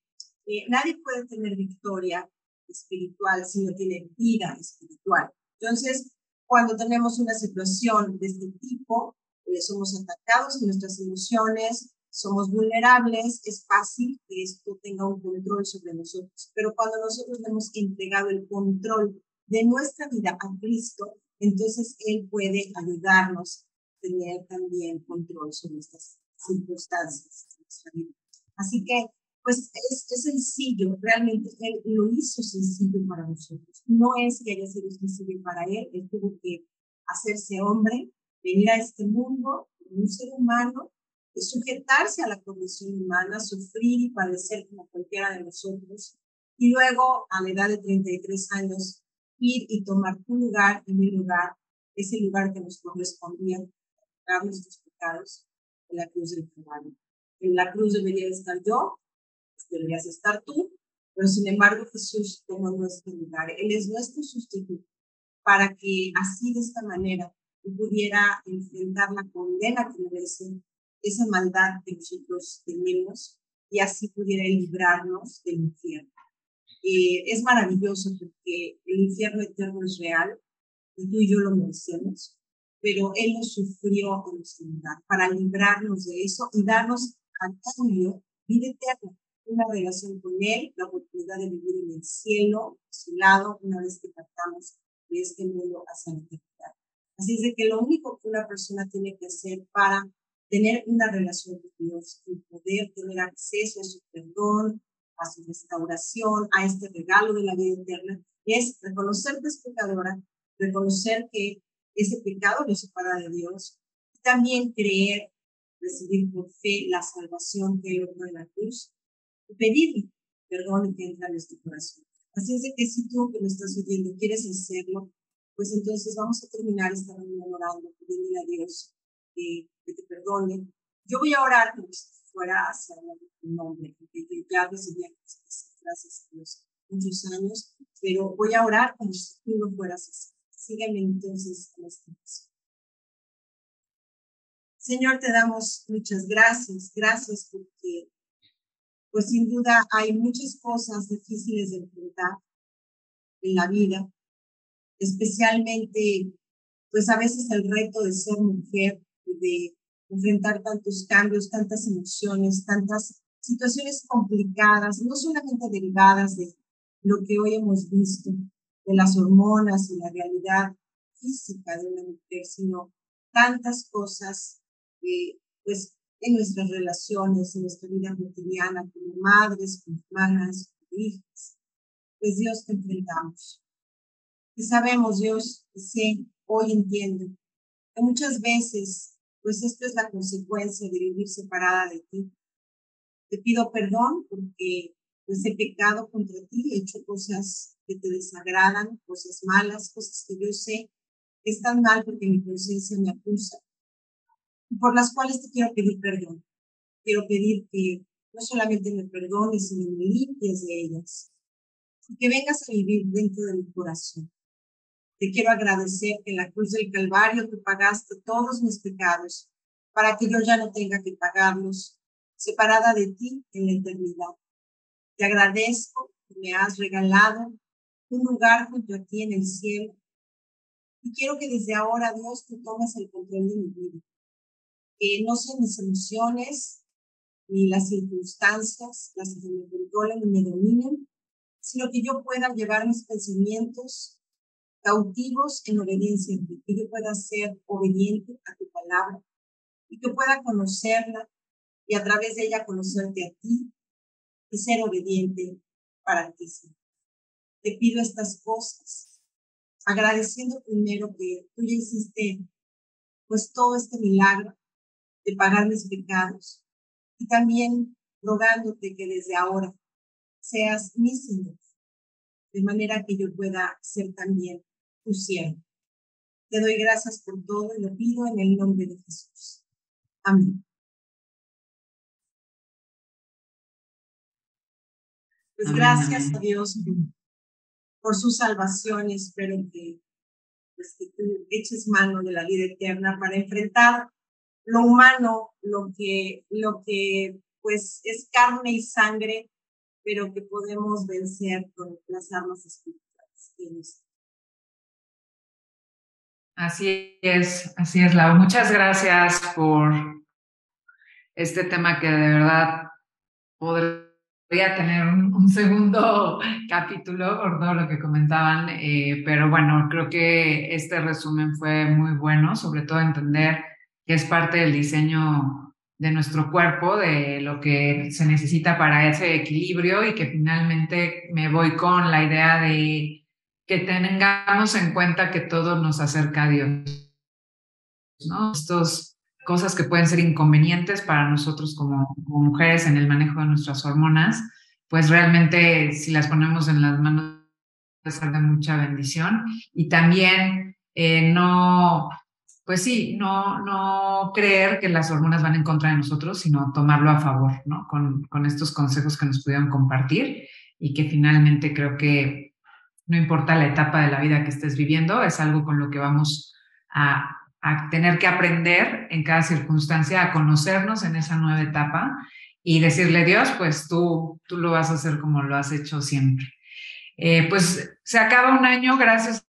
nadie puede tener victoria espiritual si no tiene vida espiritual. Entonces, cuando tenemos una situación de este tipo, eh, somos atacados en nuestras emociones, somos vulnerables, es fácil que esto tenga un control sobre nosotros. Pero cuando nosotros hemos entregado el control de nuestra vida a Cristo, entonces Él puede ayudarnos a tener también control sobre estas circunstancias. Así que pues es, sencillo, realmente Él lo hizo sencillo para nosotros. No es que haya sido sencillo para Él, Él tuvo que hacerse hombre, venir a este mundo como un ser humano, sujetarse a la condición humana, sufrir y padecer como cualquiera de nosotros, y luego a la edad de 33 años ir y tomar tu lugar y mi lugar, ese lugar que nos correspondía, pagar nuestros pecados en la cruz del Calvario. En la cruz debería estar yo, deberías estar tú, pero sin embargo Jesús tomó nuestro lugar. Él es nuestro sustituto para que así de esta manera pudiera enfrentar la condena que merece esa maldad que nosotros tenemos y así pudiera librarnos del infierno. Eh, es maravilloso porque el infierno eterno es real y tú y yo lo merecemos, pero Él lo sufrió en lugar para librarnos de eso y darnos a cambio vida eterna una relación con Él, la oportunidad de vivir en el cielo, a su lado, una vez que partamos de este mundo hacia la eternidad. Así es de que lo único que una persona tiene que hacer para tener una relación con Dios y poder tener acceso a su perdón, a su restauración, a este regalo de la vida eterna, es reconocer que es pecadora, reconocer que ese pecado lo separa de Dios y también creer, recibir por fe la salvación que Él en la cruz pedirle perdón y que entra en nuestro corazón. Así es de que si tú que me estás oyendo quieres hacerlo, pues entonces vamos a terminar esta reunión orando, pidiéndole a Dios que, te perdone. Yo voy a orar como si fuera hacia tu nombre, porque yo ya recibí gracias a Dios muchos años, pero voy a orar como si tú lo fueras así. Sígueme entonces en esta oración. Señor, te damos muchas gracias. Gracias porque pues sin duda hay muchas cosas difíciles de enfrentar en la vida, especialmente, pues a veces el reto de ser mujer, de enfrentar tantos cambios, tantas emociones, tantas situaciones complicadas, no solamente derivadas de lo que hoy hemos visto, de las hormonas y la realidad física de una mujer, sino tantas cosas que pues en nuestras relaciones, en nuestra vida cotidiana, como madres, como hermanas, como hijas. Pues Dios te enfrentamos. Y sabemos, Dios, y sé, hoy entiendo, que muchas veces, pues esto es la consecuencia de vivir separada de ti. Te pido perdón porque pues he pecado contra ti, he hecho cosas que te desagradan, cosas malas, cosas que yo sé que están mal porque mi conciencia me acusa por las cuales te quiero pedir perdón. Quiero pedir que no solamente me perdones, sino me limpies de ellas. Y que vengas a vivir dentro de mi corazón. Te quiero agradecer que en la cruz del Calvario tú pagaste todos mis pecados para que yo ya no tenga que pagarlos, separada de ti en la eternidad. Te agradezco que me has regalado un lugar junto a ti en el cielo. Y quiero que desde ahora, Dios, tú tomes el control de mi vida. Que no sean mis emociones, ni las circunstancias las que me controlen y me dominen, sino que yo pueda llevar mis pensamientos cautivos en obediencia a ti, que yo pueda ser obediente a tu palabra y que pueda conocerla y a través de ella conocerte a ti y ser obediente para ti. Te pido estas cosas, agradeciendo primero que tú ya hiciste pues todo este milagro de pagar mis pecados y también rogándote que desde ahora seas mi Señor, de manera que yo pueda ser también tu siervo. Te doy gracias por todo y lo pido en el nombre de Jesús. Amén. Pues gracias a Dios por su salvación y espero que, pues, que tú eches mano de la vida eterna para enfrentar lo humano, lo que, lo que pues es carne y sangre, pero que podemos vencer con las armas espirituales.
Así es, así es, Lau. Muchas gracias por este tema que de verdad podría tener un, segundo capítulo por todo lo que comentaban, eh, pero bueno, creo que este resumen fue muy bueno, sobre todo entender que es parte del diseño de nuestro cuerpo, de lo que se necesita para ese equilibrio y que finalmente me voy con la idea de que tengamos en cuenta que todo nos acerca a Dios. ¿no? Estas cosas que pueden ser inconvenientes para nosotros como, mujeres en el manejo de nuestras hormonas, pues realmente si las ponemos en las manos ser de mucha bendición. Y también eh, no pues sí, no, no creer que las hormonas van en contra de nosotros, sino tomarlo a favor, ¿no? Con, con estos consejos que nos pudieron compartir y que finalmente creo que no importa la etapa de la vida que estés viviendo, es algo con lo que vamos a, a tener que aprender en cada circunstancia, a conocernos en esa nueva etapa y decirle, Dios, pues tú, tú lo vas a hacer como lo has hecho siempre. Eh, pues se acaba un año, gracias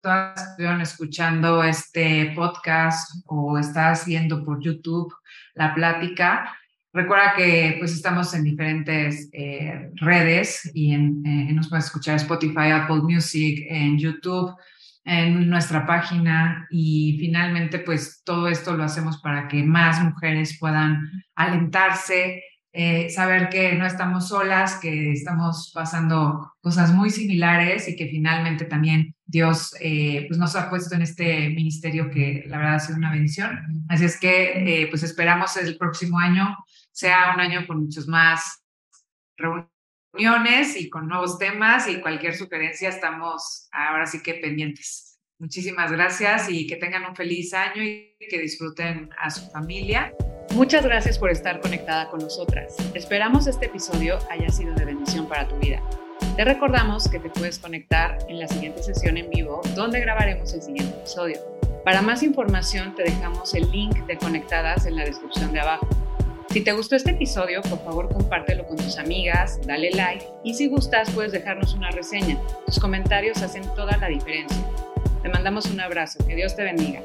todas estuvieron escuchando este podcast o estás viendo por YouTube la plática, recuerda que pues estamos en diferentes eh, redes y en, eh, nos puedes escuchar Spotify, Apple Music, en YouTube, en nuestra página. Y finalmente pues todo esto lo hacemos para que más mujeres puedan alentarse, eh, saber que no estamos solas, que estamos pasando cosas muy similares y que finalmente también Dios eh, pues nos ha puesto en este ministerio que la verdad ha sido una bendición. Así es que eh, pues esperamos el próximo año sea un año con muchos más reuniones y con nuevos temas y cualquier sugerencia estamos ahora sí que pendientes. Muchísimas gracias y que tengan un feliz año y que disfruten a su familia. Muchas gracias por estar conectada con nosotras. Esperamos este episodio haya sido de bendición para tu vida. Te recordamos que te puedes conectar en la siguiente sesión en vivo donde grabaremos el siguiente episodio. Para más información te dejamos el link de Conectadas en la descripción de abajo. Si te gustó este episodio, por favor compártelo con tus amigas, dale like y si gustas puedes dejarnos una reseña. Tus comentarios hacen toda la diferencia. Te mandamos un abrazo, que Dios te bendiga.